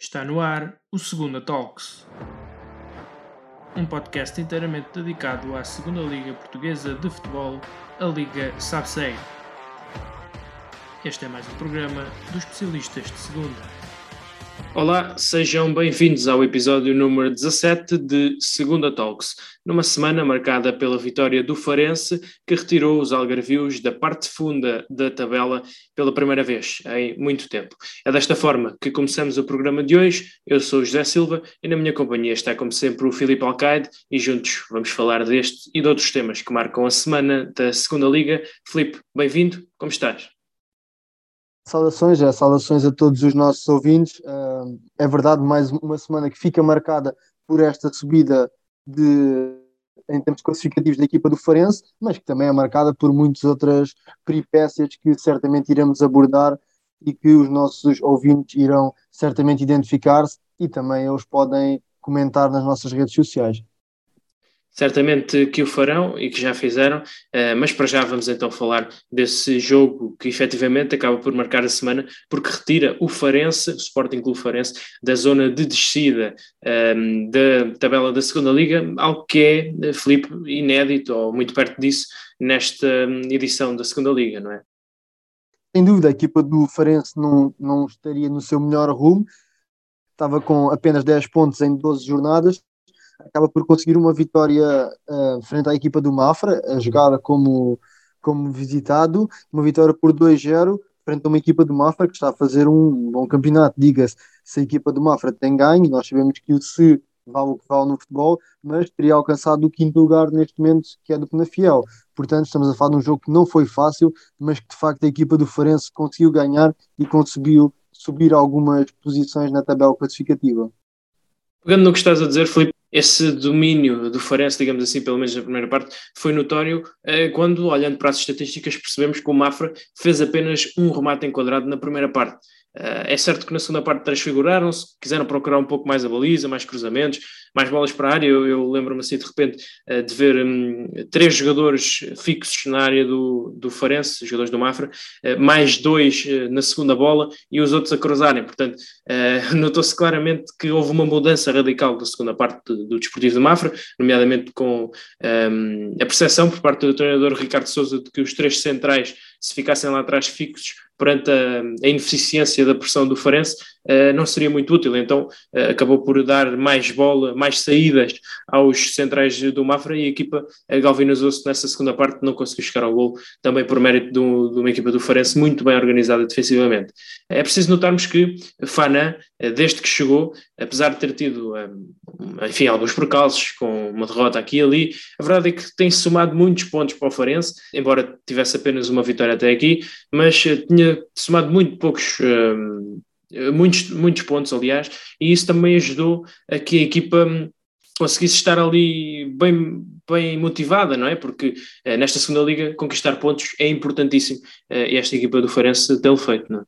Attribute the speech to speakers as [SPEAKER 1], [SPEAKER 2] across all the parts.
[SPEAKER 1] Está no ar o Segunda Talks, um podcast inteiramente dedicado à Segunda Liga Portuguesa de Futebol, a Liga SABSEI. Este é mais um programa dos especialistas de Segunda. Olá, sejam bem-vindos ao episódio número 17 de Segunda Talks, numa semana marcada pela vitória do Farense, que retirou os algarvios da parte funda da tabela pela primeira vez em muito tempo. É desta forma que começamos o programa de hoje. Eu sou José Silva e na minha companhia está, como sempre, o Filipe Alcaide e juntos vamos falar deste e de outros temas que marcam a semana da Segunda Liga. Filipe, bem-vindo, como estás?
[SPEAKER 2] Saudações, é, saudações a todos os nossos ouvintes. Uh, é verdade, mais uma semana que fica marcada por esta subida de, em termos classificativos da equipa do Farense, mas que também é marcada por muitas outras peripécias que certamente iremos abordar e que os nossos ouvintes irão certamente identificar-se e também eles podem comentar nas nossas redes sociais
[SPEAKER 1] certamente que o farão e que já fizeram, uh, mas para já vamos então falar desse jogo que efetivamente acaba por marcar a semana, porque retira o Farense, o Sporting Clube Farense, da zona de descida ehm, da tabela da segunda Liga, algo que é, eh, Filipe, inédito ou muito perto disso nesta hum, edição da segunda Liga, não é?
[SPEAKER 2] Sem dúvida, a equipa do Farense não, não estaria no seu melhor rumo, estava com apenas 10 pontos em 12 jornadas, acaba por conseguir uma vitória uh, frente à equipa do Mafra, a jogar como, como visitado, uma vitória por 2-0 frente a uma equipa do Mafra que está a fazer um bom campeonato. Diga-se, se a equipa do Mafra tem ganho, nós sabemos que o se vale o que vale no futebol, mas teria alcançado o quinto lugar neste momento, que é do Penafiel. Portanto, estamos a falar de um jogo que não foi fácil, mas que de facto a equipa do Farense conseguiu ganhar e conseguiu subir algumas posições na tabela classificativa.
[SPEAKER 1] Pegando no que estás a dizer, Filipe, esse domínio do Farense, digamos assim, pelo menos na primeira parte, foi notório eh, quando, olhando para as estatísticas, percebemos que o Mafra fez apenas um remate enquadrado na primeira parte. Eh, é certo que na segunda parte transfiguraram-se, quiseram procurar um pouco mais a baliza, mais cruzamentos, mais bolas para a área. Eu, eu lembro-me assim de repente eh, de ver um, três jogadores fixos na área do, do Farense, jogadores do Mafra, uh, mais dois uh, na segunda bola e os outros a cruzarem. Portanto, notou-se claramente que houve uma mudança radical da segunda parte do, do Desportivo do Mafra, nomeadamente com um, a percepção por parte do treinador Ricardo Souza de que os três centrais, se ficassem lá atrás fixos, perante a, a, ineficiência da pressão do Farense, não seria muito útil. Então uh, acabou por dar mais bola, mais saídas aos centrais do Mafra e a equipa uh, galvanizou-se nessa segunda parte, não conseguiu chegar ao gol, também por mérito do, de uma equipa do Farense muito bem organizada defensivamente. É preciso notarmos que Fana, desde que chegou, apesar de ter tido, enfim, alguns percalços com uma derrota aqui e ali, a verdade é que tem somado muitos pontos para o Farense, embora tivesse apenas uma vitória até aqui, mas tinha somado muito poucos, um, muitos, muitos pontos, aliás, e isso também ajudou a que a equipa hum, conseguisse estar ali bem, bem motivada, não é? Porque eh, nesta segunda liga conquistar pontos é importantíssimo eh, e esta equipa do Farense tem feito, não é?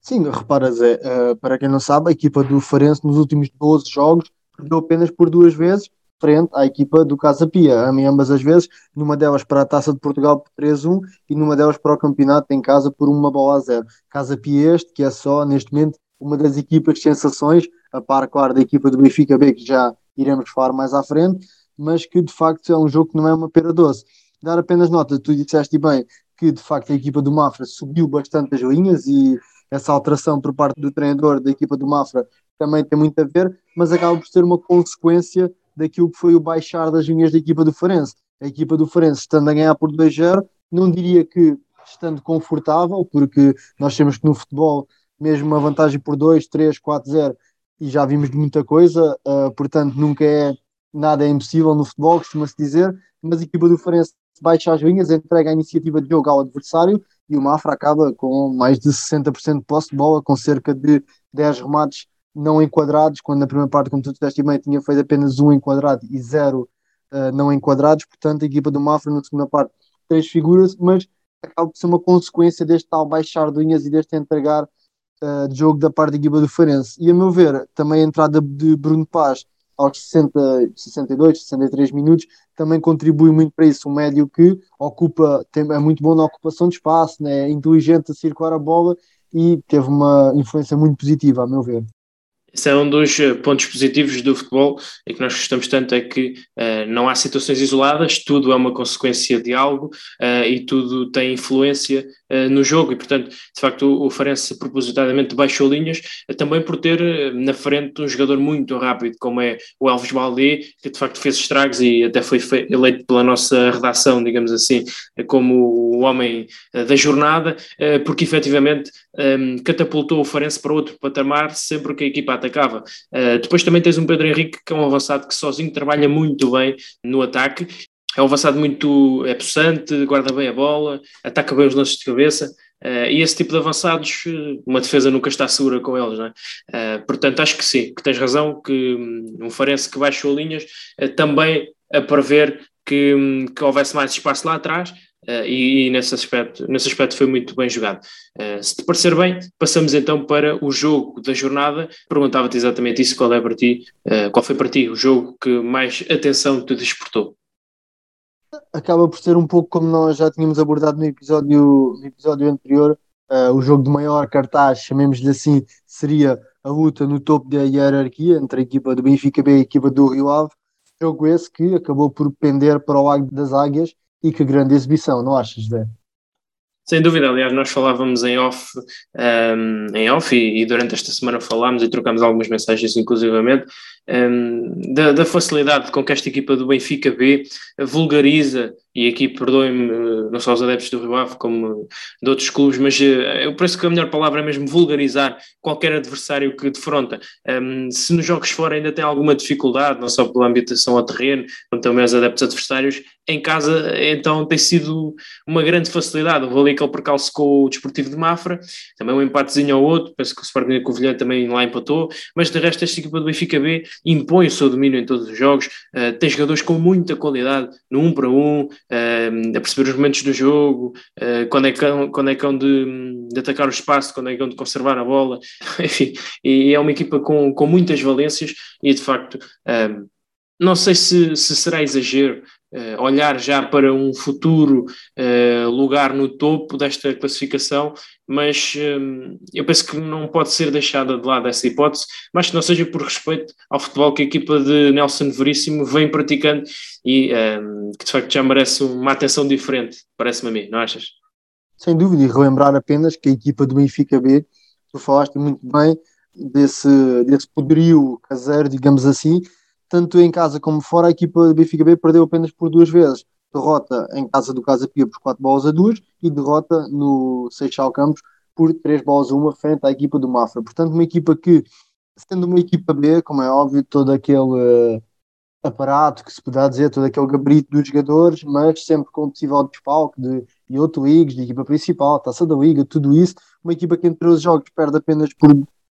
[SPEAKER 2] Sim, repara Zé, uh, para quem não sabe, a equipa do Farense nos últimos 12 jogos perdeu apenas por duas vezes frente à equipa do Casa Pia, ambas as vezes, numa delas para a Taça de Portugal por 3-1 e numa delas para o campeonato em casa por uma bola a zero. Casa Pia este, que é só neste momento uma das equipas de sensações, a par, claro, da equipa do Benfica B, que já iremos falar mais à frente, mas que de facto é um jogo que não é uma pera doce. Dar apenas nota, tu disseste bem que de facto a equipa do Mafra subiu bastante as linhas e essa alteração por parte do treinador da equipa do Mafra também tem muito a ver, mas acaba por ser uma consequência daquilo que foi o baixar das linhas da equipa do Farense. A equipa do Farense, estando a ganhar por 2-0, não diria que estando confortável, porque nós temos que no futebol, mesmo uma vantagem por 2, 3, 4, 0, e já vimos muita coisa, uh, portanto nunca é nada é impossível no futebol, costuma-se dizer, mas a equipa do Farense baixa as linhas, entrega a iniciativa de jogo ao adversário e o Mafra acaba com mais de 60% de posse de bola, com cerca de 10 remates não enquadrados, quando na primeira parte, como tu disseste bem, tinha feito apenas um enquadrado e zero uh, não enquadrados, portanto a equipa do Mafra na segunda parte três figuras, mas acaba por ser uma consequência deste tal baixar de unhas e deste entregar uh, de jogo da parte da equipa do Farense. E a meu ver, também a entrada de Bruno Paz aos 60, 62, 63 minutos também contribui muito para isso. Um médio que ocupa, tem, é muito bom na ocupação de espaço, né? é inteligente a circular a bola e teve uma influência muito positiva, a meu ver.
[SPEAKER 1] Esse é um dos eh, pontos positivos do futebol e que nós gostamos tanto é que uh, não há situações isoladas, tudo é uma consequência de algo uh, e tudo tem influência uh, no jogo. E, portanto, de facto, o, o Farense propositadamente baixou linhas, também por ter na frente um jogador muito rápido, como é o Elvis Baldé, que de facto fez estragos e até foi eleito pela nossa redação, digamos assim, como o homem da jornada, porque efetivamente um, catapultou o Farense para outro patamar sempre que a equipa atacava. Uh, depois também tens um Pedro Henrique, que é um avançado que sozinho trabalha muito bem no ataque. É um avançado muito é possante, guarda bem a bola, ataca bem os lances de cabeça. Uh, e esse tipo de avançados, uma defesa nunca está segura com eles, não é? Uh, portanto, acho que sim, que tens razão, que um, um Farense que baixou linhas, também a prever que, um, que houvesse mais espaço lá atrás, Uh, e, e, nesse, aspecto, nesse aspecto foi muito bem jogado. Uh, se te parecer bem, passamos então para o jogo da jornada. Perguntava-te exatamente isso, qual é para ti, uh, qual foi para ti o jogo que mais atenção te despertou?
[SPEAKER 2] Acaba por ser um pouco como nós já tínhamos abordado no episódio, no episódio anterior, o jogo de maior cartaz, chamemos-lhe assim, seria a luta no topo da hierarquia entre a equipa do Benfica B e a equipa do Rio Ave. Jogo esse que acabou por pender para o Águia das Águias, e que grande exibição, não achas, Zé?
[SPEAKER 1] Sem dúvida, aliás, nós falávamos em off, um, em off e, e, durante esta semana falámos e trocámos algumas mensagens, inclusivamente, um, da, da, facilidade com que esta equipa do Benfica B vulgariza, e aqui perdoem-me, eh, não só os adeptos do Rio Ave, como de outros clubes, mas eh, eu penso que a melhor palavra é mesmo vulgarizar qualquer adversário que defronta. Um, se nos jogos fora ainda tem alguma dificuldade, não só pela ambientação ao terreno, como também os adeptos adversários, em casa então tem sido uma grande facilidade. Houve ali aquele percalço com o Desportivo de Mafra, também um empatezinho ao outro, penso que o Sporting Covilhã também lá empatou, mas de resto esta equipa do Benfica B impõe o seu domínio em todos os jogos, uh, tem jogadores com muita qualidade no um para um, uh, a perceber os momentos do jogo, uh, quando é que, quando é que de, de, atacar o espaço, quando é que hão de conservar a bola, enfim, e é uma equipa com, com muitas valências e de facto não sei se, se será exagero olhar já para um futuro uh, lugar no topo desta classificação, mas um, eu penso que não pode ser deixada de lado essa hipótese, mas que não seja por respeito ao futebol que a equipa de Nelson Veríssimo vem praticando e um, que de facto já merece uma atenção diferente, parece-me a mim, não achas?
[SPEAKER 2] Sem dúvida, e relembrar apenas que a equipa do Benfica B, tu falaste muito bem desse, desse poderio caseiro, digamos assim, tanto em casa como fora, a equipa do Benfica B perdeu apenas por duas vezes. Derrota em casa do Casa Pia por 4 bolas a 2 e derrota no Seixal Campos por 3 bolas a 1 frente à equipa do Mafra. Portanto, uma equipa que, sendo uma equipa B, como é óbvio, todo aquele uh, aparato que se puder dizer, todo aquele gabarito dos jogadores, mas sempre com possível desfalque de, de outro ligas, de equipa principal, taça da liga, tudo isso. Uma equipa que entre os jogos perde apenas por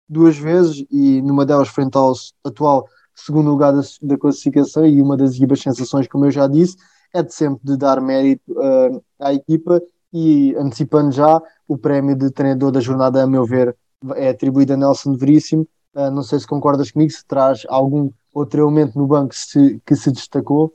[SPEAKER 2] duas vezes e numa delas frente ao atual segundo lugar da, da, classificação e uma das equipas sensações, como eu já disse, é de sempre de dar mérito uh, à equipa e antecipando já o prémio de treinador da jornada, a meu ver, é atribuído a Nelson Veríssimo. Uh, não sei se concordas comigo, se traz algum outro elemento no banco se, que se destacou.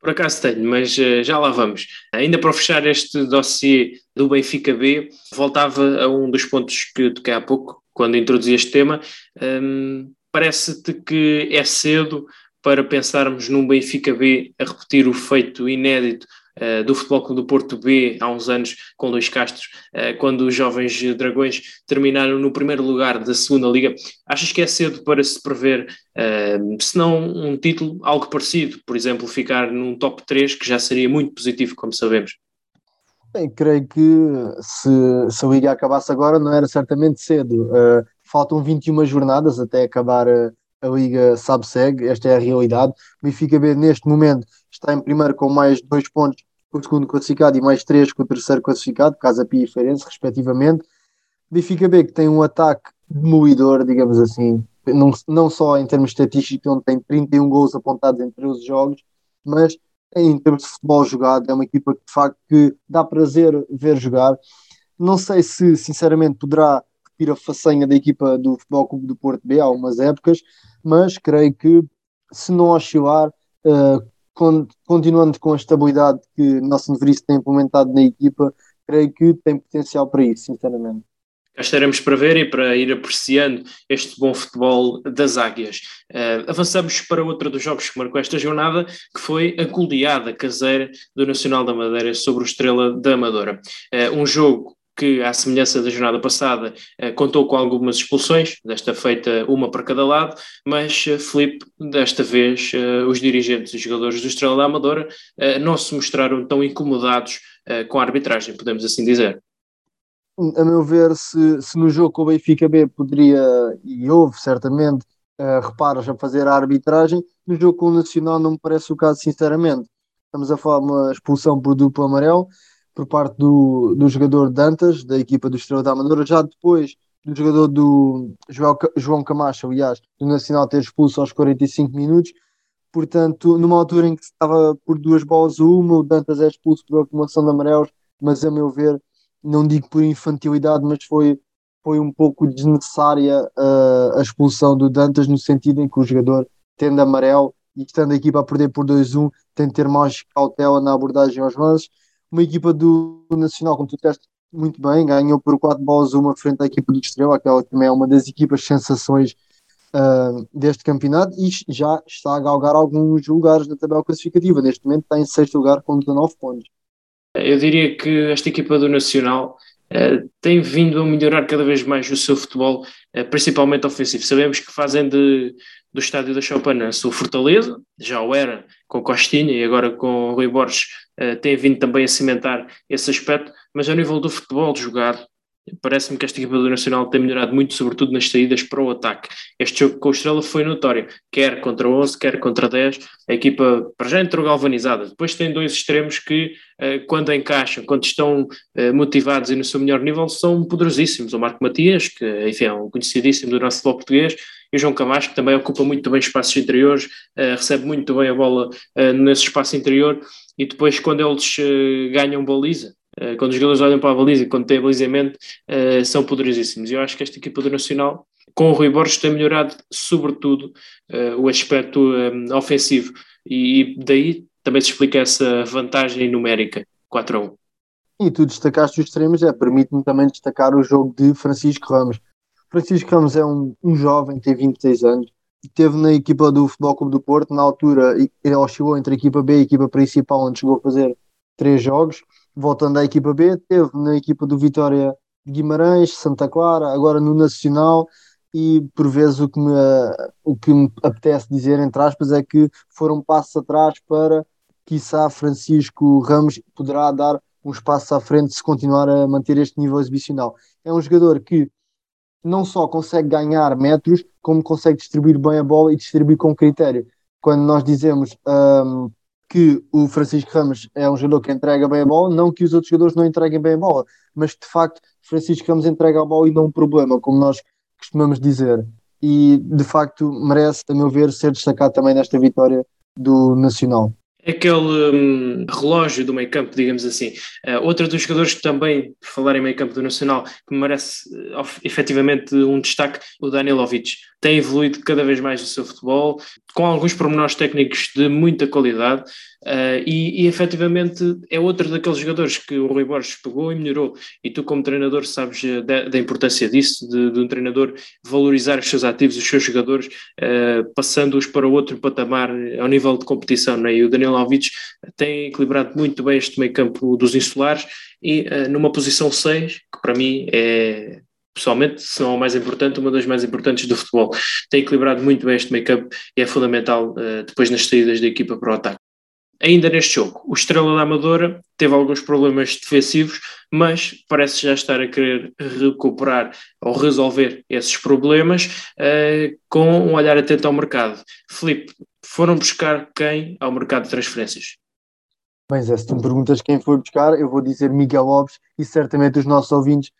[SPEAKER 1] Por acaso tenho, mas uh, já lá vamos. Ainda para fechar este dossiê do Benfica B, voltava a um dos pontos que toquei há pouco, quando introduzi este tema. Um, parece-te que é cedo para pensarmos num Benfica B a repetir o feito inédito uh, do Futebol Clube do Porto B há uns anos com Luís Castros, uh, quando os jovens dragões terminaram no primeiro lugar da segunda liga. Achas que é cedo para se prever, uh, se não um título, algo parecido, por exemplo, ficar num top 3, que já seria muito positivo, como sabemos?
[SPEAKER 2] Bem, creio que se, se a Liga acabasse agora não era certamente cedo. Uh, faltam 21 jornadas até acabar a, a Liga SAB-SEG, esta é a realidade. O Benfica B neste momento está em primeiro com mais dois pontos com o segundo classificado e mais três com o terceiro classificado, Casa Pia e Feirense, respectivamente. Benfica B que tem um ataque demolidor, digamos assim, não, não só em termos estatísticos, onde tem 31 gols apontados em 13 jogos, mas em termos de futebol jogado, é uma equipa que de facto que dá prazer ver jogar. Não sei se, sinceramente, poderá repetir a façanha da equipa do Futebol Clube do Porto B há algumas épocas, mas creio que se não oscilar, uh, con continuando com a estabilidade que Nelson Veríssimo tem implementado na equipa, creio que tem potencial para isso, sinceramente.
[SPEAKER 1] cá estaremos para ver e para ir apreciando este bom futebol das águias. Uh, avançamos para outro dos jogos que marcou esta jornada, que foi a goleada caseira do Nacional da Madeira sobre o Estrela da Amadora. Uh, um jogo que, à semelhança da jornada passada, eh, contou com algumas expulsões, desta feita uma para cada lado, mas, eh, Felipe, desta vez, eh, os dirigentes e jogadores do Estrela da Amadora não se mostraram tão incomodados com a arbitragem, podemos assim dizer.
[SPEAKER 2] A meu ver, se, se no jogo com o Benfica B poderia, e houve certamente, reparos a fazer a arbitragem, no jogo com o Nacional não me parece o caso, sinceramente. Estamos a falar de uma expulsão por duplo amarelo, por parte do, do jogador Dantas, da equipa do Estrela da Amadora, já depois do jogador do João, Camacho, aliás, do Nacional ter expulso aos 45 minutos. Portanto, numa altura em que estava por duas bolas a uma, o Dantas é expulso por acumulação de amarelos, mas a meu ver, não digo por infantilidade, mas foi, foi um pouco desnecessária uh, a expulsão do Dantas, no sentido em que o jogador, tendo amarelo e estando a equipa a perder por 2-1, tem de ter mais cautela na abordagem aos lances uma equipa do Nacional, como tu disseste muito bem, ganhou por 4 bolas uma frente à equipa do Estrela, aquela que também é uma das equipas sensações uh, deste campeonato e já está a galgar alguns lugares na tabela classificativa. Neste momento está em sexto lugar com 19 pontos.
[SPEAKER 1] Eu diria que esta equipa do Nacional uh, tem vindo a melhorar cada vez mais o seu futebol, uh, principalmente ofensivo. Sabemos que fazem de, do estádio da Chopanense o Fortaleza, já o era com Costinha e agora com Rui Borges, uh, tem vindo também a cimentar esse aspecto, mas ao nível do futebol jogado, Parece-me que esta equipa do Nacional tem melhorado muito, sobretudo nas saídas para o ataque. Este jogo com o Estrela foi notório, quer contra 11, quer contra 10. A equipa, para já, entrou galvanizada. Depois tem dois extremos que, eh, quando encaixam, quando estão eh, motivados e no seu melhor nível, são poderosíssimos. O Marco Matias, que enfim, é um conhecidíssimo do nosso futebol português, e o João Camacho, que também ocupa muito bem espaços interiores, eh, recebe muito bem a bola nesse espaço interior. E depois, quando eles ganham baliza, eh, quando os jogadores olham para a baliza, quando têm balizamento, são poderosíssimos. Eu acho que esta equipa do Nacional, com o Rui Borges, tem melhorado, sobretudo, o aspecto ofensivo. E, e, daí também se explica essa vantagem numérica, 4 a 1.
[SPEAKER 2] E tu destacaste os extremos, é, permite-me também destacar o jogo de Francisco Ramos. Francisco Ramos é um, um jovem, tem 26 anos, esteve na equipa do Futebol Clube do Porto, na altura ele oscilou entre a equipa B e a equipa principal, onde chegou a fazer três jogos voltando à equipa B, teve na equipa do Vitória de Guimarães, Santa Clara, agora no Nacional, e por vezes o que me, o que me apetece dizer, entre aspas, é que foram passos atrás para, quiçá, Francisco Ramos poderá dar um espaço à frente se continuar a manter este nível exibicional. É um jogador que não só consegue ganhar metros, como consegue distribuir bem a bola e distribuir com critério. Quando nós dizemos um, que o Francisco Ramos é um jogador que entrega bem a bola, não que os outros jogadores não entreguem bem a bola, mas de facto Francisco Ramos entrega a bola e não um problema, como nós costumamos dizer. E de facto merece, a meu ver, ser destacado também nesta vitória do Nacional.
[SPEAKER 1] Aquele um, relógio do meio campo, digamos assim. Uh, outra dos jogadores que também, por falar em meio campo do Nacional, que merece uh, efetivamente um destaque, o Danilovic tem evoluído cada vez mais o seu futebol, com alguns pormenores técnicos de muita qualidade, uh, e, e efetivamente é outro daqueles jogadores que o Rui Borges pegou e melhorou. E tu, como treinador, sabes eh, da, da importância disso, de, de, um treinador valorizar os seus ativos, os seus jogadores, uh, passando-os para outro patamar ao nível de competição. Né? E o Daniel Alvides tem equilibrado muito bem este meio campo dos insulares e uh, numa posição 6, que para mim é pessoalmente, são a mais importante, uma das mais importantes do futebol. Tem equilibrado muito bem este make-up e é fundamental uh, depois nas saídas da equipa para o ataque. Ainda neste jogo, o Estrela da Amadora teve alguns problemas defensivos, mas parece já estar a querer recuperar ou resolver esses problemas uh, com um olhar atento ao mercado. Felipe, foram buscar quem ao mercado de transferências?
[SPEAKER 2] Bem, Zé, se tu me perguntas quem foi buscar, eu vou dizer Miguel Lopes e certamente os nossos ouvintes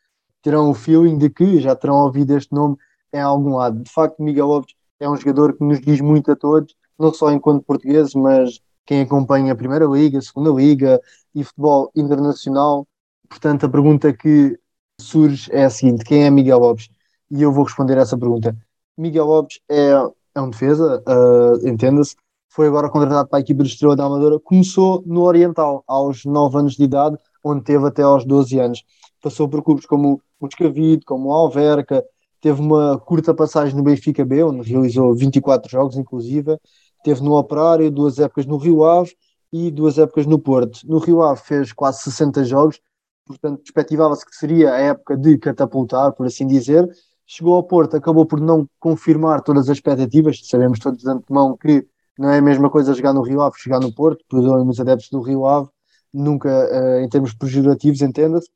[SPEAKER 2] terão o feeling de que já terão ouvido este nome em algum lado. De facto, Miguel Lopes é um jogador que nos diz muito a todos, não só enquanto portugueses, mas quem acompanha a Primeira Liga, a Segunda Liga e futebol internacional. Portanto, a pergunta que surge é a seguinte: quem é Miguel Lopes? E eu vou responder essa pergunta. Miguel Lopes é, é um defesa, uh, entenda-se, foi agora contratado para a equipe do Estrela da Amadora, começou no Oriental aos 9 anos de idade, onde teve até aos 12 anos passou por clubes como o Moscavide, como o Alverca, teve uma curta passagem no Benfica B, onde realizou 24 jogos, inclusive, teve no Operário, duas épocas no Rio Ave e duas épocas no Porto. No Rio Ave fez quase 60 jogos, portanto, perspectivava-se que seria a época de catapultar, por assim dizer. Chegou ao Porto, acabou por não confirmar todas as expectativas, sabemos todos de antemão que não é a mesma coisa jogar no Rio Ave que jogar no Porto, perdoem os adeptos do Rio Ave, nunca uh, em termos pejorativos, entenda-se.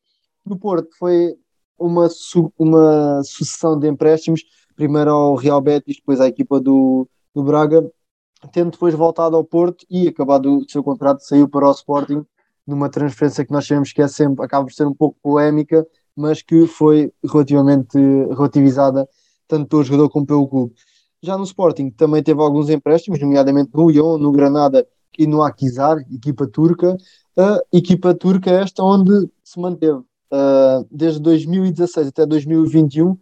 [SPEAKER 2] No Porto foi uma, su uma sucessão de empréstimos, primeiro ao Real Betis, depois à equipa do, do Braga, tendo depois voltado ao Porto e acabado o seu contrato, saiu para o Sporting numa transferência que nós sabemos que é sempre, acaba por ser um pouco polémica, mas que foi relativamente relativizada tanto pelo jogador como pelo clube. Já no Sporting também teve alguns empréstimos, nomeadamente no Lyon, no Granada e no Akizar, equipa turca. A equipa turca é esta onde se manteve uh, desde 2016 até 2021,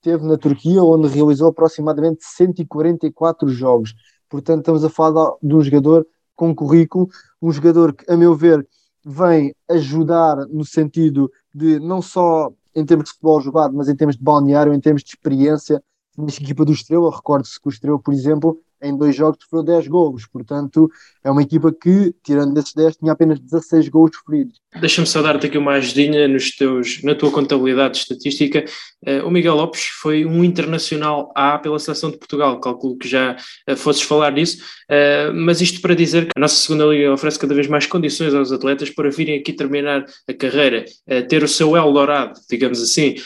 [SPEAKER 2] teve na Turquia, onde realizou aproximadamente 144 jogos. Portanto, estamos a falar de um jogador com currículo, um jogador que, a meu ver, vem ajudar no sentido de não só em termos de futebol jogado, mas em termos de balneário, em termos de experiência nesta equipa do Estrela. Recorde-se que o Estrela, por exemplo, em dois jogos sofreu 10 golos, portanto é uma equipa que, tirando desses 10, tinha apenas 16 golos sofridos.
[SPEAKER 1] Deixa-me só dar-te aqui uma ajudinha nos teus, na tua contabilidade estatística. Uh, o Miguel Lopes foi um internacional A pela seleção de Portugal, calculo que já uh, fosses falar disso, uh, mas isto para dizer que a nossa segunda liga oferece cada vez mais condições aos atletas para virem aqui terminar a carreira, ter o seu Eldorado, digamos assim.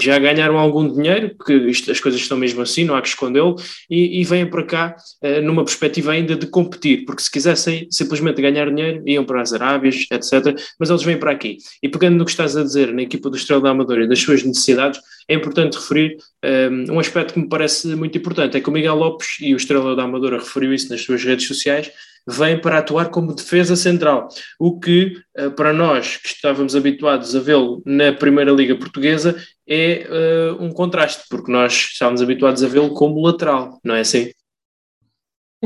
[SPEAKER 1] Já ganharam algum dinheiro, porque isto, as coisas estão mesmo assim, não há que escondê-lo, e, e vêm para cá numa perspectiva ainda de competir, porque se quisessem simplesmente ganhar dinheiro, iam para as Arábias, etc. Mas eles vêm para aqui. E pegando no que estás a dizer na equipa do Estrela da Amadora e das suas necessidades, é importante referir um, eh, um aspecto que me parece muito importante: é que o Miguel Lopes e o Estrela da Amadora referiu isso nas suas redes sociais vem para atuar como defesa central, o que eh, para nós que estávamos habituados a vê-lo na Primeira Liga Portuguesa é uh, um contraste, porque nós estávamos habituados a vê-lo como lateral, não é assim?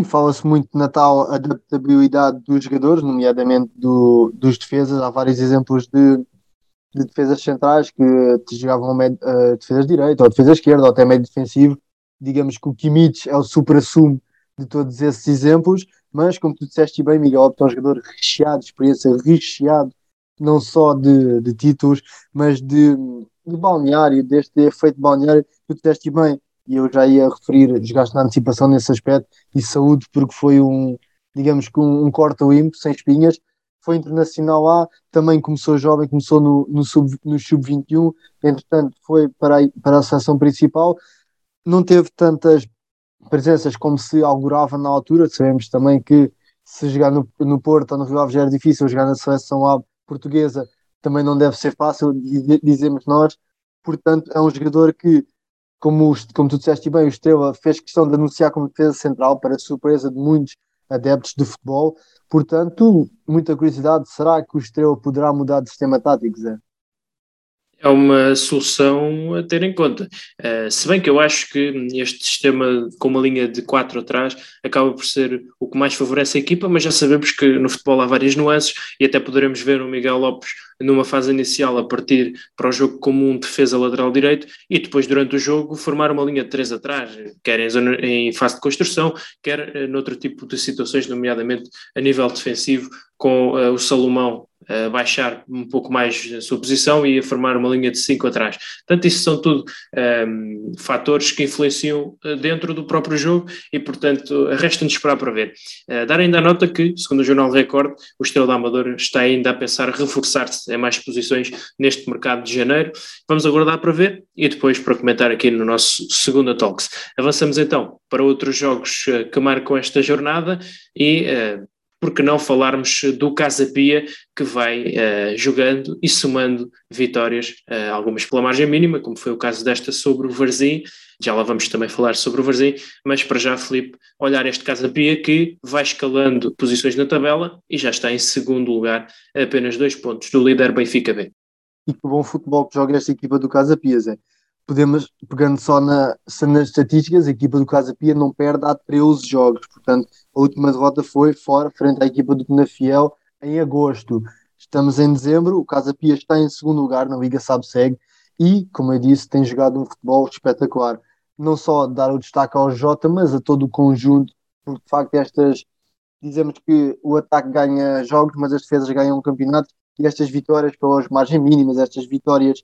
[SPEAKER 2] Fala-se muito na tal adaptabilidade dos jogadores, nomeadamente do, dos defesas. Há vários exemplos de, de defesas centrais que jogavam uh, defesas direita ou defesa esquerda ou até meio defensivo. Digamos que o Kimmich é o supra-sumo de todos esses exemplos, mas como tu disseste bem, Miguel, é um jogador recheado de experiência, recheado não só de, de títulos, mas de, de balneário, deste efeito balneário. Tu disseste bem, e eu já ia referir desgaste na antecipação nesse aspecto e saúde porque foi um, digamos que um, um corta limpo, sem espinhas, foi internacional lá, também começou jovem, começou no, no sub-21, no sub entretanto foi para a, para a seleção principal, não teve tantas presenças como se augurava na altura, sabemos também que se jogar no, no Porto ou no Rio Ave já era difícil, jogar na seleção A portuguesa também não deve ser fácil, dizemos nós, portanto é um jogador que como, como tu disseste bem, o Estrela fez questão de anunciar como defesa central para surpresa de muitos adeptos de futebol. Portanto, muita curiosidade, será que o Estrela poderá mudar de sistema tático, Zé?
[SPEAKER 1] é uma solução a ter em conta. Uh, se bem que eu acho que este sistema com uma linha de 4 atrás acaba por ser o que mais favorece a equipa, mas já sabemos que no futebol há várias nuances e até poderemos ver o Miguel Lopes numa fase inicial a partir para o jogo como um defesa lateral direito e depois durante o jogo formar uma linha de 3 atrás, quer em, zona, em fase de construção, quer uh, noutro tipo de situações, nomeadamente a nível defensivo, com uh, o Salomão uh, baixar um pouco mais a sua posição e a formar uma linha de 5 atrás. Portanto, isso são tudo um, ehm, fatores que influenciam uh, dentro do próprio jogo e, portanto, resta-nos esperar para ver. Uh, dar ainda a nota que, segundo o Jornal Record, o Estrela da Amadora está ainda a pensar reforçar-se em mais posições neste mercado de janeiro. Vamos aguardar para ver e depois para comentar aqui no nosso segundo Talks. Avançamos então para outros jogos que marcam esta jornada e porque não falarmos do Casa Pia, que vai uh, jogando e somando vitórias, uh, algumas pela margem mínima, como foi o caso desta sobre o Varzim, já lá vamos também falar sobre o Varzim, mas para já, Felipe, olhar este Casa Pia que vai escalando posições na tabela e já está em segundo lugar, apenas dois pontos do líder Benfica B.
[SPEAKER 2] E que bom futebol que joga esta equipa do Casa Pia, Zé podemos, pegando só na, nas estatísticas, a equipa do Casa Pia não perde há 13 jogos, portanto, a última derrota foi fora, frente à equipa do Penafiel, em agosto. estamos em dezembro, o Casa Pia está em segundo lugar na Liga Sabe-Segue e, como eu disse, tem jogado um futebol espetacular. Não só dar o destaque ao Jota, mas a todo o conjunto, porque de facto estas, dizemos que o ataque ganha jogos, mas as defesas ganham um campeonato, e estas vitórias pelas margens mínimas, estas vitórias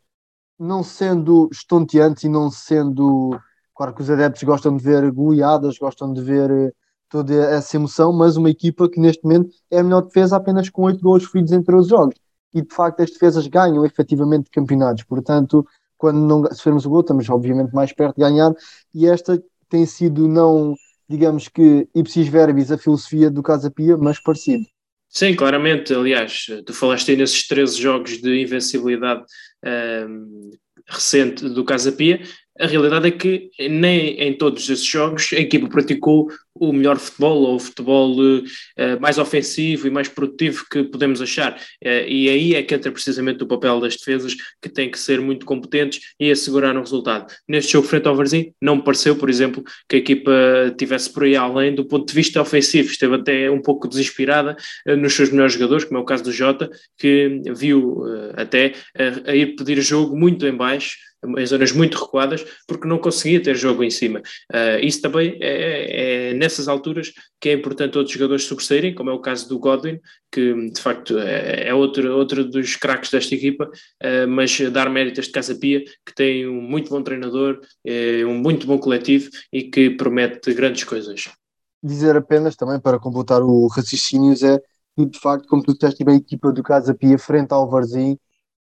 [SPEAKER 2] não sendo estonteantes e não sendo. Claro que os adeptos gostam de ver goleadas, gostam de ver eh, toda essa emoção, mas uma equipa que neste momento é a melhor defesa apenas com 8 gols feridos em 13 jogos. E de facto as defesas ganham efetivamente campeonatos. Portanto, quando não sofremos o gol, estamos obviamente mais perto de ganhar. E esta tem sido não, digamos que, ipsis verbis a filosofia do Casa Pia, mas parecido.
[SPEAKER 1] Sim, claramente. Aliás, tu falaste aí nesses 13 jogos de invencibilidade um, recente do Casa Pia. A realidade é que nem em todos esses jogos a equipa praticou o melhor futebol ou o futebol uh, mais ofensivo e mais produtivo que podemos achar. Uh, e aí é que entra precisamente o papel das defesas, que têm que ser muito competentes e assegurar um resultado. Neste jogo frente ao Varzim, não me pareceu, por exemplo, que a equipa tivesse por aí além do ponto de vista ofensivo. Esteve até um pouco desesperada uh, nos seus melhores jogadores, como é o caso do Jota, que viu até a ir pedir jogo muito em baixo em zonas muito recuadas, porque não conseguia ter jogo em cima. Uh, isso também é, é, nessas alturas que é importante outros jogadores sobressaírem, como é o caso do Godwin, que de facto é, é outro, outro dos craques desta equipa, uh, mas dar méritos de Casa Pia, que tem um muito bom treinador, é, um muito bom coletivo e que promete grandes coisas.
[SPEAKER 2] Dizer apenas também para completar o raciocínio é que de facto, como tu disseste bem, a equipa do Casa Pia frente ao Varzim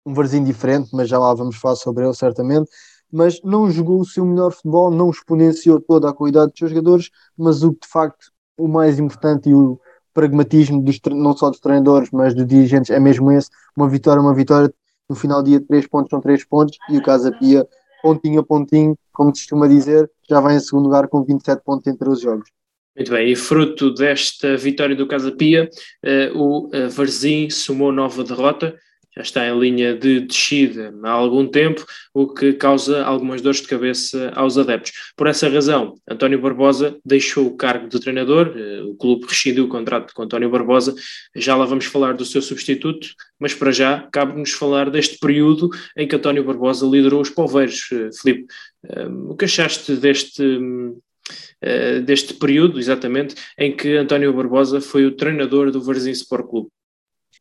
[SPEAKER 2] um Varzinho diferente, mas já lá vamos falar sobre ele certamente. Mas não jogou o seu melhor futebol, não exponenciou toda a qualidade dos seus jogadores, mas o de facto o mais importante e o pragmatismo dos, não só dos treinadores, mas dos dirigentes é mesmo esse: uma vitória, uma vitória. No final do dia, três pontos são três pontos, e o Casa Pia, pontinho a pontinho, como costuma dizer, já vai em segundo lugar com 27 pontos entre os jogos.
[SPEAKER 1] Muito bem, e fruto desta vitória do Casa Pia, uh, o uh, Varzim somou nova derrota, já está em linha de descida há algum tempo, o que causa algumas dores de cabeça aos adeptos. Por essa razão, António Barbosa deixou o cargo de treinador, eh, o clube rescindiu o contrato com António Barbosa, já lá vamos falar do seu substituto, mas para já cabe-nos falar deste período em que António Barbosa liderou os Poveiros. Eh, Filipe, eh, o que achaste deste, deste período, exatamente, em que António Barbosa foi o treinador do Varzim Sport Clube?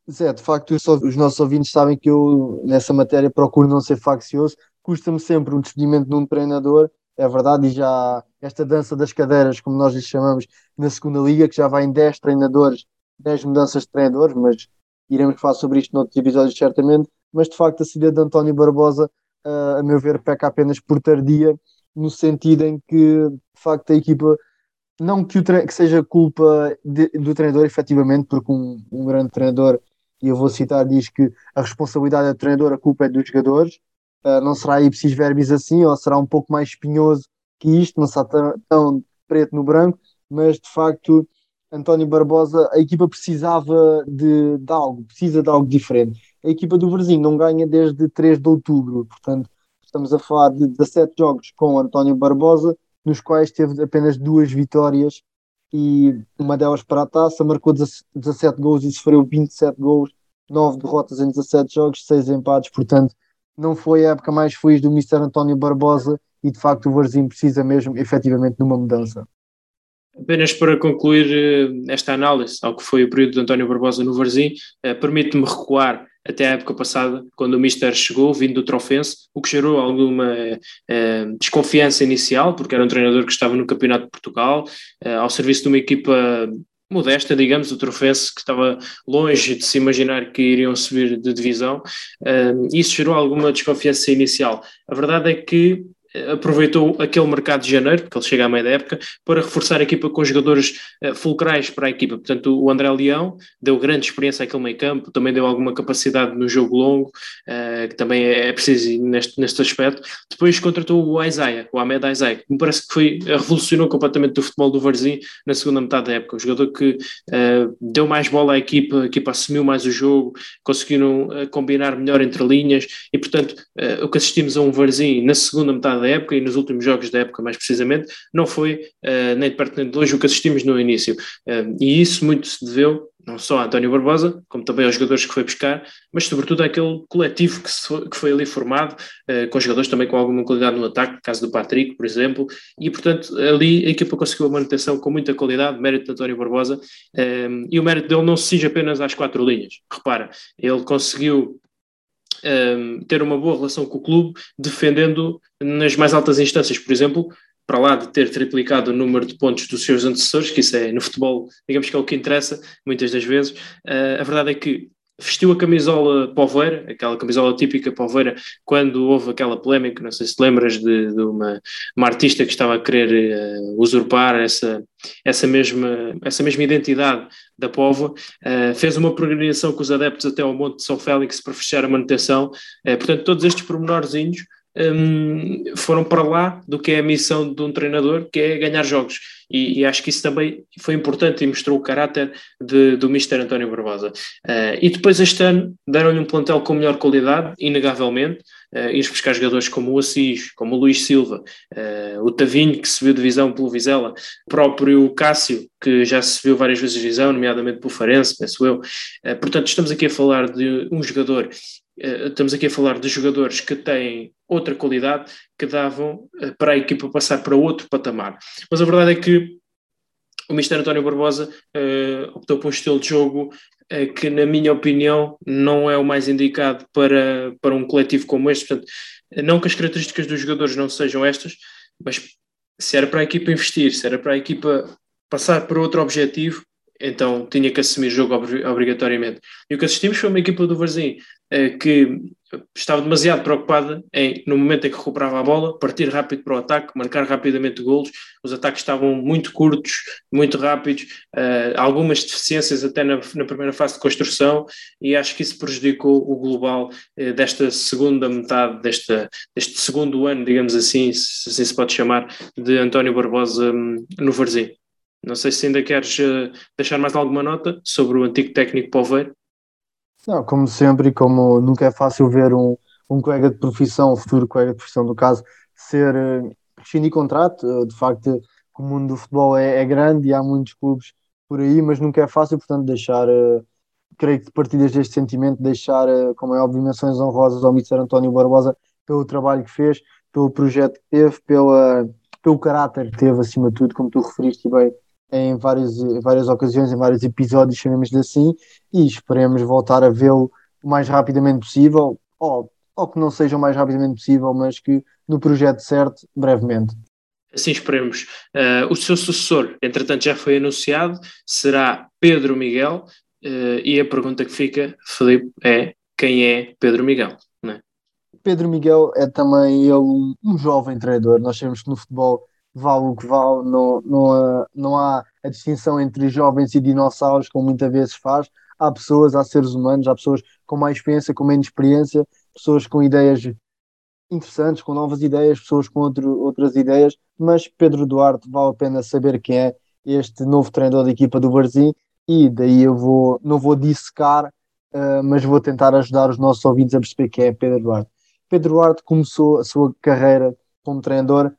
[SPEAKER 2] Zé, de facto, os nossos ouvintes sabem que eu, nessa matéria, procuro não ser faccioso. Custa-me sempre o despedimento de um treinador, é verdade, e já esta dança das cadeiras, como nós lhe chamamos, na segunda liga, que já vai em 10 treinadores, 10 mudanças de treinadores, mas iremos falar sobre isto noutros episódios, certamente. Mas, de facto, a saída de António Barbosa, uh, a meu ver, peca apenas por tardia, no sentido em que, de facto, a equipa não que, que seja culpa de, do treinador, efetivamente, porque um, um, grande treinador e eu vou citar, diz que a responsabilidade é do treinador, a culpa é dos jogadores. Uh, não será ipsis verbis assim, ou será um pouco mais espinhoso que isto, não será tão, tão preto no branco, mas de facto, António Barbosa, a equipa precisava de, de algo, precisa de algo diferente. A equipa do Verzinho não ganha desde 3 de outubro, portanto, estamos a falar de 17 jogos com António Barbosa, nos quais teve apenas duas vitórias e uma delas para a taça, marcou 17 gols e sofreu 27 gols, 9 derrotas em 17 jogos, 6 empates, portanto não foi a época mais feliz do Mr. António Barbosa e de facto o Varzim precisa mesmo efetivamente de uma mudança.
[SPEAKER 1] Apenas para concluir eh, esta análise ao que foi o período de António Barbosa no Varzim, eh, permite-me recuar até a época passada, quando o Mister chegou, vindo do Trofense, o que gerou alguma eh, desconfiança inicial, porque era um treinador que estava no Campeonato de Portugal, eh, ao serviço de uma equipa modesta, digamos, o Trofense, que estava longe de se imaginar que iriam subir de divisão. Eh, isso gerou alguma desconfiança inicial. A verdade é que aproveitou aquele mercado de janeiro, porque ele chega à meia da época, para reforçar a equipa com jogadores uh, fulcrais para a equipa. Portanto, o André Leão deu grande experiência àquele meio campo, também deu alguma capacidade no jogo longo, uh, que também é, é preciso neste, neste aspecto. Depois contratou o Isaiah, o Ahmed Isaiah, que me parece que foi, revolucionou completamente o futebol do Varzim na segunda metade da época. Um jogador que uh, deu mais bola à equipa, a equipa assumiu mais o jogo, conseguiram combinar melhor entre linhas e, portanto, o que assistimos a um Varzim na segunda metade da época e nos últimos jogos da época, mais precisamente, não foi uh, nem de perto nem de longe o que assistimos no início. Uh, e isso muito se deveu não só a António Barbosa, como também aos jogadores que foi buscar, mas sobretudo àquele coletivo que, foi, que foi ali formado, uh, com jogadores também com alguma qualidade no ataque, caso do Patrick, por exemplo, e portanto ali a equipa conseguiu a manutenção com muita qualidade, mérito de António Barbosa, e o mérito dele não se cinge apenas às quatro linhas. Repara, ele conseguiu um, ter uma boa relação com o clube, defendendo nas mais altas instâncias, por exemplo, para lá de ter triplicado o número de pontos dos seus antecessores, que isso é no futebol, digamos que é o que interessa muitas das vezes, uh, a verdade é que vestiu a camisola poveira, aquela camisola típica poveira, quando houve aquela polémica, não sei se lembras de, de uma, uma, artista que estava a querer uh, usurpar essa, essa, mesma, essa mesma identidade da povo, uh, fez uma peregrinação com os adeptos até ao Monte de São Félix para fechar a manutenção, uh, portanto todos estes pormenorzinhos um, foram para lá do que é a missão de um treinador, que é ganhar jogos. E, e acho que isso também foi importante e mostrou o caráter de, do Mister António Barbosa. Uh, e depois este ano deram-lhe um plantel com melhor qualidade, inegavelmente, uh, ir buscar jogadores como o Assis, como o Luís Silva, uh, o Tavinho, que subiu divisão pelo Vizela, o próprio Cássio, que já se viu várias vezes divisão, nomeadamente pelo Farense, penso eu. Uh, portanto, estamos aqui a falar de um jogador estamos aqui a falar de jogadores que têm outra qualidade que davam uh, para a equipa passar para outro patamar. Mas a verdade é que o Mister António Barbosa uh, optou por um estilo de jogo que, na minha opinião, não é o mais indicado para, para um coletivo como este. Portanto, não que as características dos jogadores não sejam estas, mas se era para a equipa investir, se era para a equipa passar para outro objetivo, então tinha que assumir o jogo obrigatoriamente. E o que assistimos foi uma equipa do Varzim eh, que estava demasiado preocupada em, no momento em que recuperava a bola, partir rápido para o ataque, marcar rapidamente golos. Os ataques estavam muito curtos, muito rápidos, uh, algumas deficiências até na, na, primeira fase de construção, e acho que isso prejudicou o global uh, desta segunda metade, desta, deste segundo ano, digamos assim, se assim se pode chamar, de António Barbosa um, no Varzim. Não sei se ainda queres uh, deixar mais alguma nota sobre o antigo técnico Poveiro.
[SPEAKER 2] Não, como sempre, como nunca é fácil ver um, um colega de profissão, um futuro colega de profissão do caso, ser uh, rescindir contrato, uh, de facto o mundo do futebol é, é, grande e há muitos clubes por aí, mas nunca é fácil, portanto deixar, uh, creio que partilhas deste sentimento, deixar, uh, como é óbvio, menções honrosas ao Mr. António Barbosa pelo trabalho que fez, pelo projeto que teve, pela, pelo caráter que teve, acima de tudo, como tu referiste bem, em várias, várias ocasiões, em vários episódios, chamemos-lhe assim, e esperemos voltar a vê-lo o mais rapidamente possível, ou, ou que não seja o mais rapidamente possível, mas que no projeto certo, brevemente.
[SPEAKER 1] Assim esperemos. Uh, o seu sucessor, entretanto, já foi anunciado, será Pedro Miguel, uh, e a pergunta que fica, Felipe, é quem é Pedro Miguel? É?
[SPEAKER 2] Pedro Miguel é também ele um jovem treinador. Nós sabemos que no futebol vale o que vale, não, não, não há a distinção entre jovens e dinossauros, como muitas vezes faz. Há pessoas, há seres humanos, há pessoas com mais experiência, com menos experiência, pessoas com ideias interessantes, com novas ideias, pessoas com outro, outras ideias, mas Pedro Duarte vale a pena saber quem é este novo treinador da equipa do Varzim e daí eu vou, não vou dissecar, uh, mas vou tentar ajudar os nossos ouvintes a perceber quem é Pedro Duarte. Pedro Duarte começou a sua carreira como treinador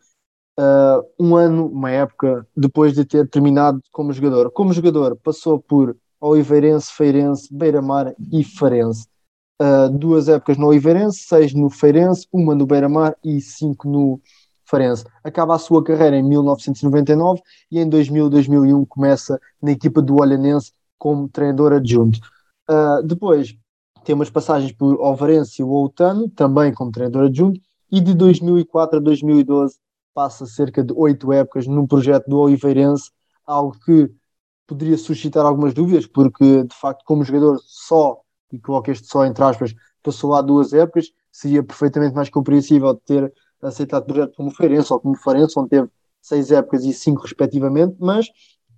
[SPEAKER 2] uh, um ano, uma época, depois de ter terminado como jogador. Como jogador, passou por Oliveirense, Feirense, Beira-Mar e Farense. Uh, duas épocas no Oliveirense, seis no Feirense, uma no Beira-Mar e cinco no Farense. Acaba a sua carreira em 1999 e em 2000, 2001 começa na equipa do Olhanense como treinador adjunto. Uh, depois tem umas passagens por Alvarense e Outano, também como treinador adjunto, e de 2004 a 2012 passa cerca de oito épocas num projeto do Oliveirense, algo que poderia suscitar algumas dúvidas, porque de facto, como jogador só, e coloco este só entre aspas, passou lá duas épocas, seria perfeitamente mais compreensível ter aceitado projeto como Feirense ou como Farense, onde teve seis épocas e cinco respectivamente, mas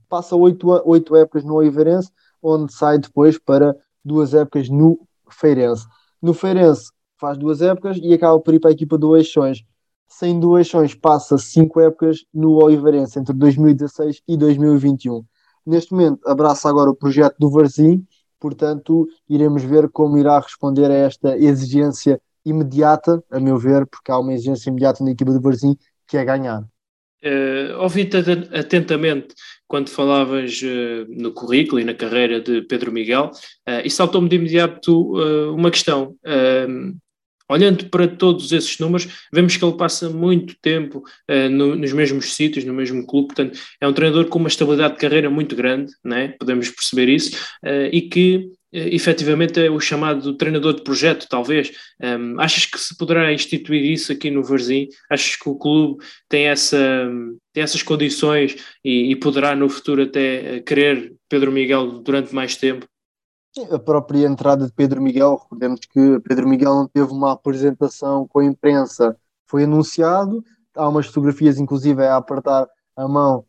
[SPEAKER 2] passa oito, oito épocas no Oliveirense, onde sai depois para duas épocas no Feirense. No Feirense faz duas épocas e acaba por ir para a equipa do Eixões, sem doações, passa cinco épocas no Oliveirense, entre 2016 e 2021. Neste momento, abraça agora o projeto do Varzim, portanto, iremos ver como irá responder a esta exigência imediata, a meu ver, porque há uma exigência imediata na equipa do Varzim, que é ganhar.
[SPEAKER 1] Uh, Ouvi-te atentamente quando falavas uh, no currículo e na carreira de Pedro Miguel uh, e saltou-me de imediato uma questão. Olhando para todos esses números, vemos que ele passa muito tempo no, nos mesmos sítios, no mesmo clube, portanto, é um treinador com uma estabilidade de carreira muito grande, né? podemos perceber isso, e que eh, efetivamente é o chamado treinador de projeto, talvez. Um, achas que se poderá instituir isso aqui no Varzim? Achas que o clube tem, essa, tem essas condições e, e poderá no futuro até querer Pedro Miguel durante mais tempo?
[SPEAKER 2] A própria entrada de Pedro Miguel, recordemos que Pedro Miguel não teve uma apresentação com a imprensa, foi anunciado, há umas fotografias inclusive a apertar a mão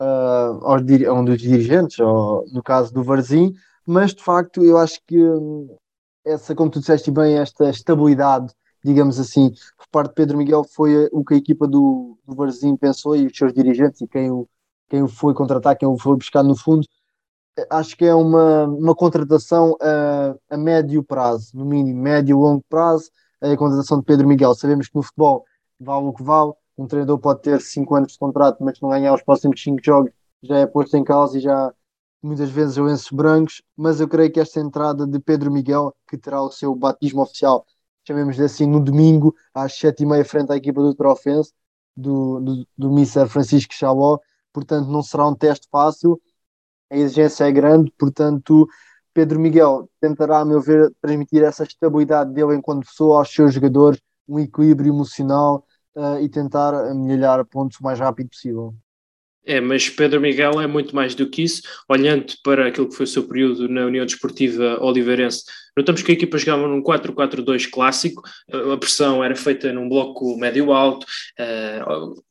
[SPEAKER 2] uh, aos, a um dos dirigentes, ou, no caso do Varzim, mas de facto eu acho que hum, essa, como tu disseste bem, esta estabilidade, digamos assim, por parte de Pedro Miguel foi o que a equipa do, do Varzim pensou e os seus dirigentes e quem o, quem o foi contratar, quem o foi buscar no fundo, acho que é uma, uma contratação a, a médio prazo, no mínimo, médio e longo prazo, a contratação de Pedro Miguel. Sabemos que no futebol vale o que vale, um treinador pode ter 5 anos de contrato, mas não ganhar os próximos 5 jogos já é posto em causa e já muitas vezes lenços brancos, mas eu creio que esta entrada de Pedro Miguel, que terá o seu batismo oficial, chamemos-lhe assim, no domingo, às sete e meia, frente à equipa do Trofense, do, do, do Mister Francisco Chaló, portanto não será um teste fácil, a exigência é grande, portanto Pedro Miguel tentará, a meu ver, transmitir essa estabilidade dele enquanto pessoa aos seus jogadores, um equilíbrio emocional uh, e tentar amelhar pontos o mais rápido possível.
[SPEAKER 1] É, mas Pedro Miguel é muito mais do que isso. Olhando para aquilo que foi o seu período na União Desportiva Oliveirense, notamos que a equipa jogava num 4-4-2 clássico, a pressão era feita num bloco médio-alto, eh,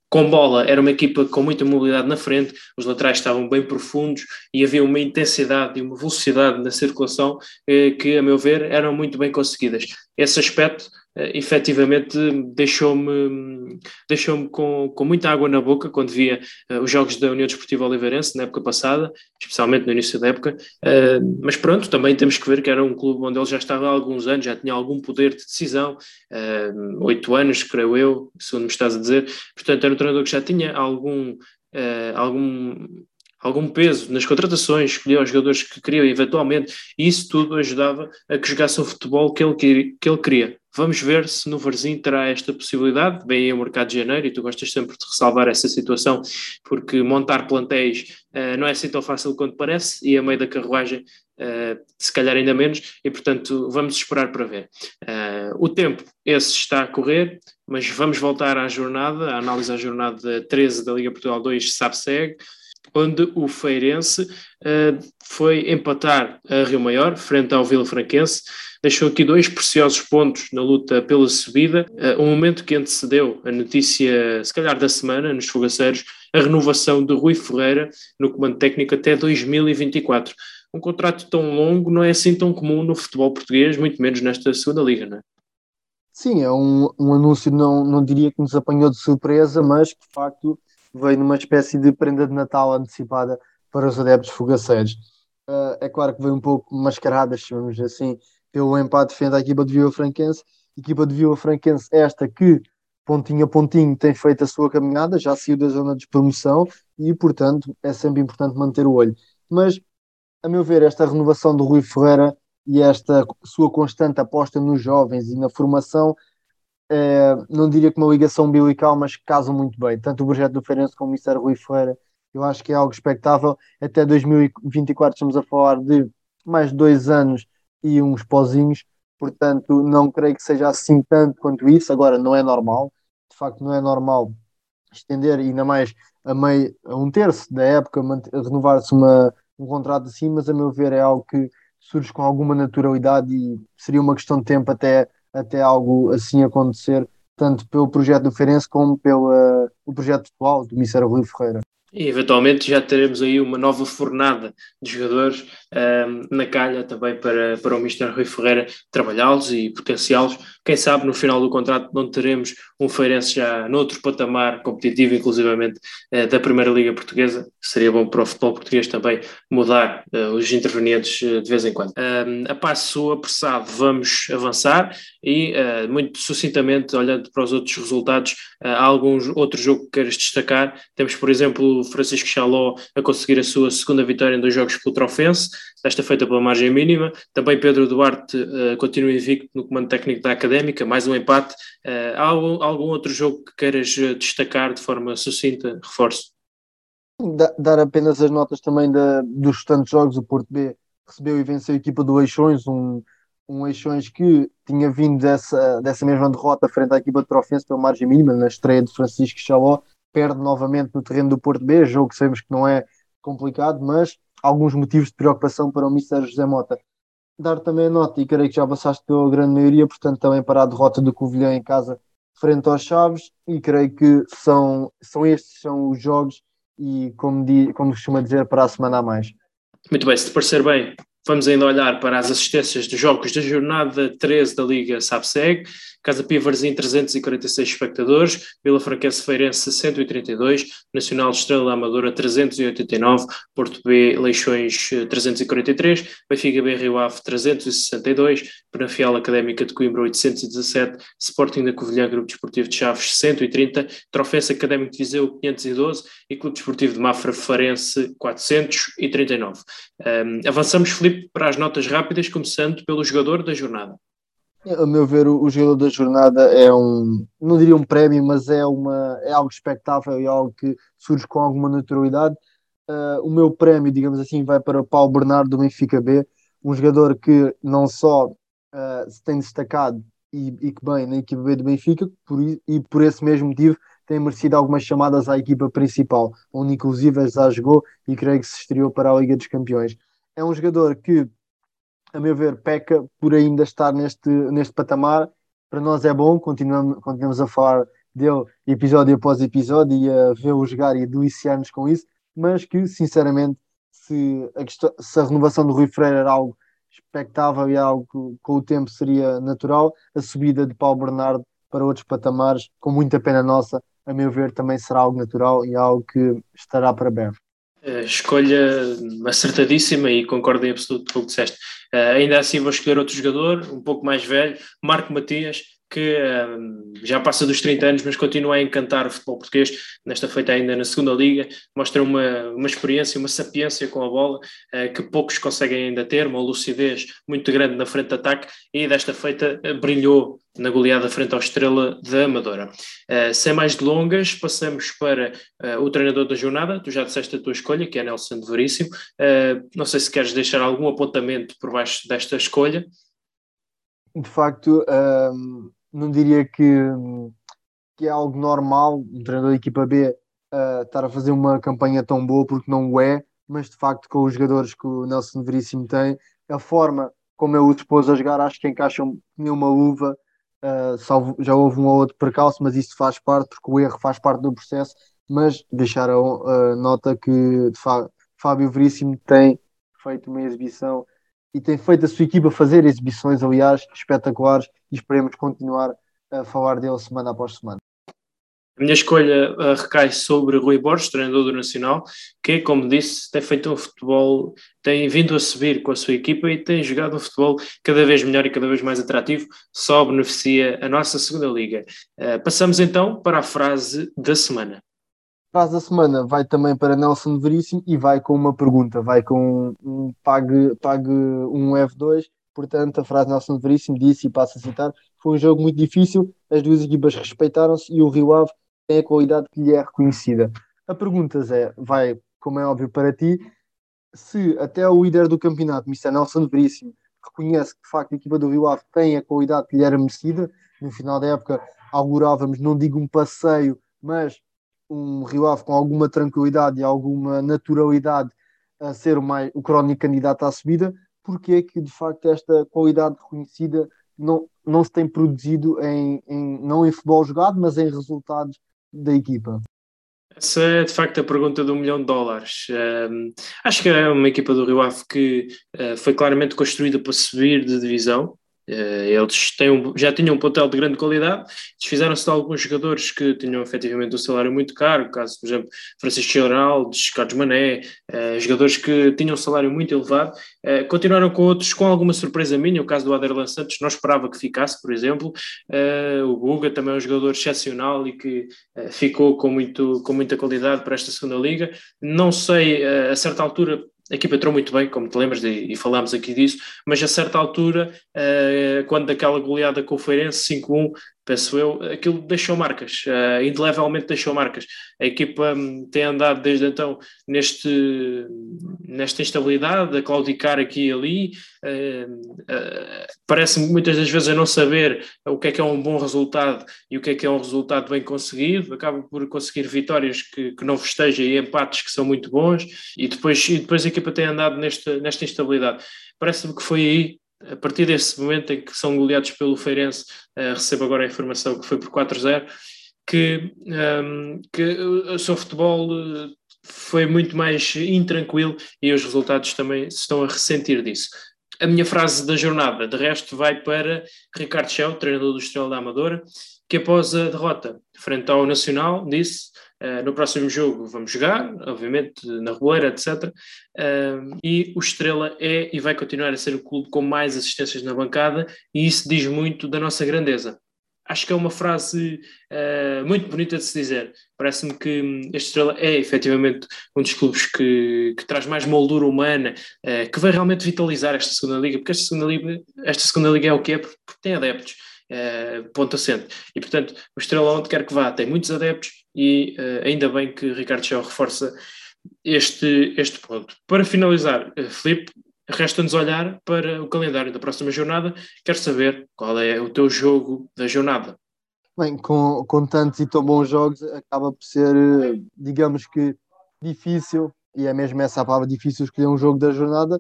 [SPEAKER 1] com bola era uma equipa com muita mobilidade na frente, os laterais estavam bem profundos e havia uma intensidade e uma velocidade na circulação eh, que, a meu ver, eram muito bem conseguidas. Esse aspecto uh, efetivamente deixou-me deixou com, com muita água na boca quando via uh, os jogos da União Desportiva Oliveirense na época passada, especialmente no início da época, uh, mas pronto, também temos que ver que era um clube onde ele já estava há alguns anos, já tinha algum poder de decisão, oito anos, creio eu, segundo me estás a dizer, portanto era um treinador que já tinha algum, algum algum peso nas contratações, escolhia os jogadores que queria eventualmente, e isso tudo ajudava a que jogasse o futebol que ele, que ele queria. Vamos ver se no Varzim terá esta possibilidade. Bem, o mercado de janeiro, e tu gostas sempre de ressalvar essa situação, porque montar plantéis uh, não é assim tão fácil quanto parece, e a meio da carruagem, uh, se calhar ainda menos, e portanto vamos esperar para ver. Uh, o tempo, esse está a correr, mas vamos voltar à jornada, à análise à jornada 13 da Liga Portugal 2, sabe-segue onde o Feirense uh, foi empatar a Rio Maior, frente ao Vila Franquense, deixou aqui dois preciosos pontos na luta pela subida, uh, um momento que antecedeu a notícia, se calhar da semana, nos fogaceiros, a renovação de Rui Ferreira no comando técnico até 2024. Um contrato tão longo não é assim tão comum no futebol português, muito menos nesta segunda liga, não é?
[SPEAKER 2] Sim, é um, um anúncio, não, não diria que nos apanhou de surpresa, mas que de facto veio numa espécie de prenda de Natal antecipada para os adeptos fogaceiros. Uh, é claro que veio um pouco mascarada, chamamos assim, pelo empate frente à equipa de Vila Franquense. Equipa de Vila Franquense, esta que, pontinho a pontinho, tem feito a sua caminhada, já saiu da zona de promoção e, portanto, é sempre importante manter o olho. Mas, a meu ver, esta renovação do Rui Ferreira e esta sua constante aposta nos jovens e na formação é, não diria que uma ligação umbilical, mas que casam muito bem. Tanto o projeto do Feirense como o Ministério Rui Ferreira, eu acho que é algo expectável. Até 2024 estamos a falar de mais dois anos e uns pozinhos, portanto, não creio que seja assim tanto quanto isso. Agora, não é normal, de facto, não é normal estender, ainda mais a, meio, a um terço da época, renovar-se um contrato assim, mas a meu ver é algo que surge com alguma naturalidade e seria uma questão de tempo até até algo assim acontecer, tanto pelo projeto do Feirense como pelo uh, o projeto atual do Ministério Rui Ferreira.
[SPEAKER 1] E eventualmente já teremos aí uma nova fornada de jogadores um, na calha também para, para o Mr. Rui Ferreira trabalhá-los e potenciá-los. Quem sabe no final do contrato não teremos um Feirense já noutro patamar competitivo, inclusivamente uh, da Primeira Liga Portuguesa. Seria bom para o futebol português também mudar uh, os intervenientes uh, de vez em quando. A passo apressado vamos avançar e muito sucintamente, olhando para os outros resultados, há algum outro jogo que queres destacar? Temos, por exemplo, Francisco Chaló a conseguir a sua segunda vitória em dois jogos pelo Trofense, desta feita pela margem mínima. Também Pedro Duarte uh, continua invicto no comando técnico da Académica, mais um empate. Uh, há algum, algum, outro jogo que queiras eh, destacar de forma sucinta? Reforço.
[SPEAKER 2] Dar apenas as notas também da, dos restantes jogos. O Porto B recebeu e venceu a equipa do Eixões, um, um Eixões que tinha vindo dessa, dessa mesma derrota frente à equipa de Trofense pela margem mínima, na estreia de Francisco Chaló perde novamente no terreno do Porto B, jogo que sabemos que não é complicado, mas alguns motivos de preocupação para o Mister José Mota. Dar também a nota, e creio que já passaste pela grande maioria, portanto, também para a derrota do Covilhã em casa frente aos Chaves, e creio que são, são estes são os jogos, e como, di, como costuma dizer, para a semana a mais.
[SPEAKER 1] Muito bem, se te parecer bem, vamos ainda olhar para as assistências dos jogos da jornada 13 da Liga SAPSEG. Casa Pia Varzim 346 espectadores, Vila Franquense Feirense 132, Nacional Estrela Amadora 389, Porto B Leixões 343, Benfica B Rio Ave 362, Penafiel Académica de Coimbra 817, Sporting da Covilhã Grupo Desportivo de Chaves 130, Trofense Académico de Viseu 512 e Clube Desportivo de Mafra Farense 439. Um, avançamos, Felipe, para as notas rápidas, começando pelo jogador da jornada.
[SPEAKER 2] A meu ver, o, jogador da jornada é um, não diria um prémio, mas é, uma, é algo expectável e algo que surge com alguma naturalidade. Uh, o meu prémio, digamos assim, vai para Paulo Bernardo do Benfica B, um jogador que não só uh, se tem destacado e, e, que bem na equipa B do Benfica, por, e por esse mesmo motivo tem merecido algumas chamadas à equipa principal, onde inclusive já jogou e creio que se estreou para a Liga dos Campeões. É um jogador que a meu ver, peca por ainda estar neste, neste patamar. Para nós é bom, continuamos, continuamos a falar dele episódio após episódio e a vê-lo jogar e a deliciar-nos com isso, mas que, sinceramente, se a, questão, se a renovação do Rui Freire era algo expectável e algo que com o tempo seria natural, a subida de Paulo Bernardo para outros patamares, com muita pena nossa, a meu ver, também será algo natural e algo que estará para breve.
[SPEAKER 1] Escolha acertadíssima e concordo em absoluto com o que disseste. Uh, ainda assim vou escolher outro jogador, um pouco mais velho, Marco Matias, que uh, já passa dos 30 anos, mas continua a encantar o futebol português, nesta feita ainda na segunda liga, mostra uma, uma experiência, uma sapiência com a bola, uh, que poucos conseguem ainda ter, uma lucidez muito grande na frente de ataque, e desta feita brilhou na goleada frente ao Estrela da Amadora. Uh, sem mais delongas, passamos para uh, o treinador da jornada. Tu já disseste a tua escolha, que é Nelson de Veríssimo. Uh, não sei se queres deixar algum apontamento por baixo desta escolha.
[SPEAKER 2] De facto, um, não diria que, que é algo normal um treinador da equipa B estar a fazer uma campanha tão boa, porque não o é, mas de facto, com os jogadores que o Nelson Veríssimo tem, a forma como eu o dispôs a jogar, acho que encaixam nenhuma luva Uh, salvo, já houve um ou outro percalço, mas isso faz parte, porque o erro faz parte do processo. Mas deixar a, a nota que fa Fábio Veríssimo tem feito uma exibição e tem feito a sua equipa fazer exibições, aliás, espetaculares, e esperemos continuar a falar dele semana após semana.
[SPEAKER 1] A minha escolha uh, recai sobre Rui Borges, treinador do Nacional, que, como disse, tem feito um futebol, tem vindo a subir com a sua equipa e tem jogado um futebol cada vez melhor e cada vez mais atrativo, só beneficia a nossa segunda liga. Uh, passamos então para a frase da semana.
[SPEAKER 2] A frase da semana vai também para Nelson Veríssimo e vai com uma pergunta, vai com um pague, pague um F2, portanto a frase Nelson Veríssimo disse, e passo a citar, foi um jogo muito difícil, as duas equipas respeitaram-se e o Rio Ave tem a qualidade que lhe é reconhecida. A pergunta é, vai, como é óbvio para ti, se até o líder do campeonato, Mr. Nelson Veríssimo, reconhece que de facto a equipa do Rio Ave tem a qualidade que lhe era merecida, no final da época augurávamos, não digo um passeio, mas um Rio Ave com alguma tranquilidade e alguma naturalidade a ser o, mais, o crónico candidato à subida, porque é que de facto esta qualidade reconhecida não, não se tem produzido em, em, não em futebol jogado, mas em resultados da equipa.
[SPEAKER 1] Essa é de facto a pergunta do milhão de dólares. Um, acho que é uma equipa do Rio Ave que uh, foi claramente construída para subir de divisão. Eh, eles têm um, já tinham um plantel de grande qualidade, desfizeram-se de alguns jogadores que tinham efetivamente um salário muito caro, caso, por exemplo, Francisco Geraldo, Carlos Mané, uh, jogadores que tinham um salário muito elevado, uh, continuaram com outros com alguma surpresa minha, o caso do Aderlan Santos, não esperava que ficasse, por exemplo, o Guga também é um jogador excepcional e que ficou com, muito, com muita qualidade para esta segunda liga, não sei, a certa altura a equipa entrou muito bem, como te lembras, e, e falámos aqui disso, mas a certa altura, uh, quando daquela goleada com o Feirense 5-1, penso eu, aquilo deixou marcas, uh, indelevelmente deixou marcas. A equipa um, tem andado desde então neste, nesta instabilidade, a claudicar aqui e ali, uh, uh, parece-me muitas das vezes a não saber o que é que é um bom resultado e o que é que é um resultado bem conseguido, acaba por conseguir vitórias que, que não festeja e empates que são muito bons, e depois, e depois a equipa tem andado nesta, nesta instabilidade. Parece-me que foi aí a partir desse momento em que são goleados pelo Feirense, uh, recebo agora a informação que foi por 4-0, que, um, ehm, que o seu futebol eh, foi muito mais intranquilo e os resultados também se estão a ressentir disso. A minha frase da jornada, de resto, vai para Ricardo Chão, treinador do Estrela da Amadora, que após a derrota frente ao Nacional disse Uh, no próximo jogo vamos jogar, obviamente, na Reboeira, etc. Uh, e o Estrela é e vai continuar a ser o clube com mais assistências na bancada, e isso diz muito da nossa grandeza. Acho que é uma frase uh, muito bonita de se dizer. Parece-me que hum, este Estrela é efetivamente um dos clubes que, que traz mais moldura humana, que vai realmente vitalizar esta segunda liga, porque esta segunda liga, esta segunda liga é o que é, porque tem adeptos. Ponto assente. E portanto, o Estrela, onde quer que vá, tem muitos adeptos e uh, ainda bem que Ricardo Chão reforça este, este ponto. Para finalizar, uh, Filipe, resta-nos olhar para o calendário da próxima jornada. Quero saber qual é o teu jogo da jornada.
[SPEAKER 2] Bem, com, com tantos e tão bons jogos, acaba por ser, eh, digamos que, difícil, e é mesmo essa a palavra difícil, escolher um jogo da jornada.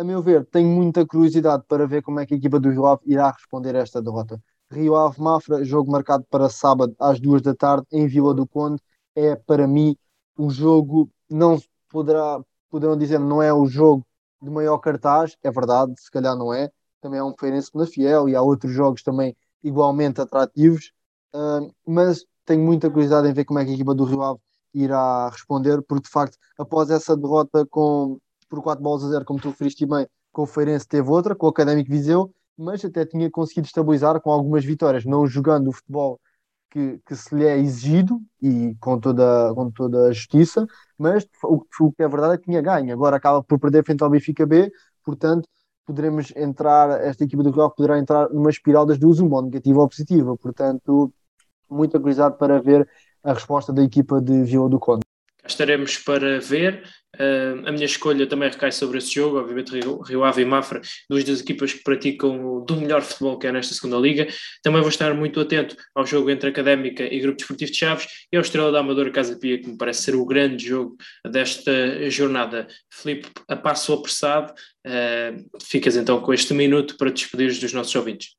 [SPEAKER 2] A meu ver, tenho muita curiosidade para ver como é que a equipa do Rio Ave irá responder a esta derrota. Rio Ave Mafra, jogo marcado para sábado às duas da tarde em Vila do Conde, é para mim o jogo, não poderá, poderão dizer, não é o jogo de maior cartaz, é verdade, se calhar não é, também é um Feirense na Fiel e há outros jogos também igualmente atrativos, uh, mas tenho muita curiosidade em ver como é que a equipa do Rio Ave irá responder, porque de facto, após essa derrota com, por 4 bolas a 0, como tu referiste bem, com o Feirense teve outra, com o Académico Viseu, mas até tinha conseguido estabilizar com algumas vitórias, não jogando o futebol que, que se lhe é exigido e com toda, com toda a justiça, mas o, o que é verdade é que tinha ganho. Agora acaba por perder frente ao Benfica B, portanto poderemos entrar, esta equipa do Rio poderá entrar numa espiral das duas, uma negativa ou positiva, portanto muita curiosidade para ver a resposta da equipa de Vila do Conde.
[SPEAKER 1] Estaremos para ver. Uh, a minha escolha também recai sobre esse jogo, obviamente Rio, Rio Ave e Mafra, duas das equipas que praticam do melhor futebol que é nesta segunda liga. Também vou estar muito atento ao jogo entre Académica e Grupo Desportivo de Chaves e ao Estrela da Amadora Casa Pia, que me parece ser o grande jogo desta jornada. Filipe, a passo apressado, uh, ficas então com este minuto para despedir dos nossos ouvintes.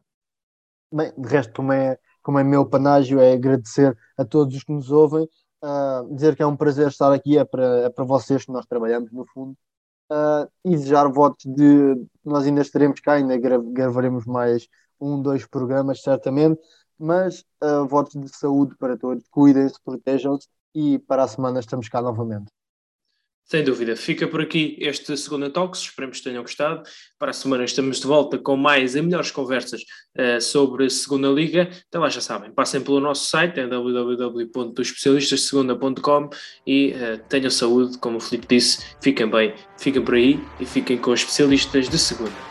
[SPEAKER 2] Bem, de resto, como é, como é meu panágio, é agradecer a todos os que nos ouvem Uh, dizer que é um prazer estar aqui, é para, é para vocês que nós trabalhamos, no fundo, uh, e desejar votos de. Nós ainda estaremos cá, ainda gravaremos mais um, dois programas, certamente, mas uh, votos de saúde para todos, cuidem-se, protejam-se e para a semana estamos cá novamente.
[SPEAKER 1] Sem dúvida. Fica por aqui este segundo Talks. Esperemos que tenham gostado. Para a semana estamos de volta com mais e melhores conversas uh, sobre a Segunda Liga. Então lá já sabem, passem pelo nosso site, é www.especialistasdesegunda.com e uh, tenham saúde, como o Filipe disse. Fiquem bem, fiquem por aí e fiquem com os especialistas de segunda.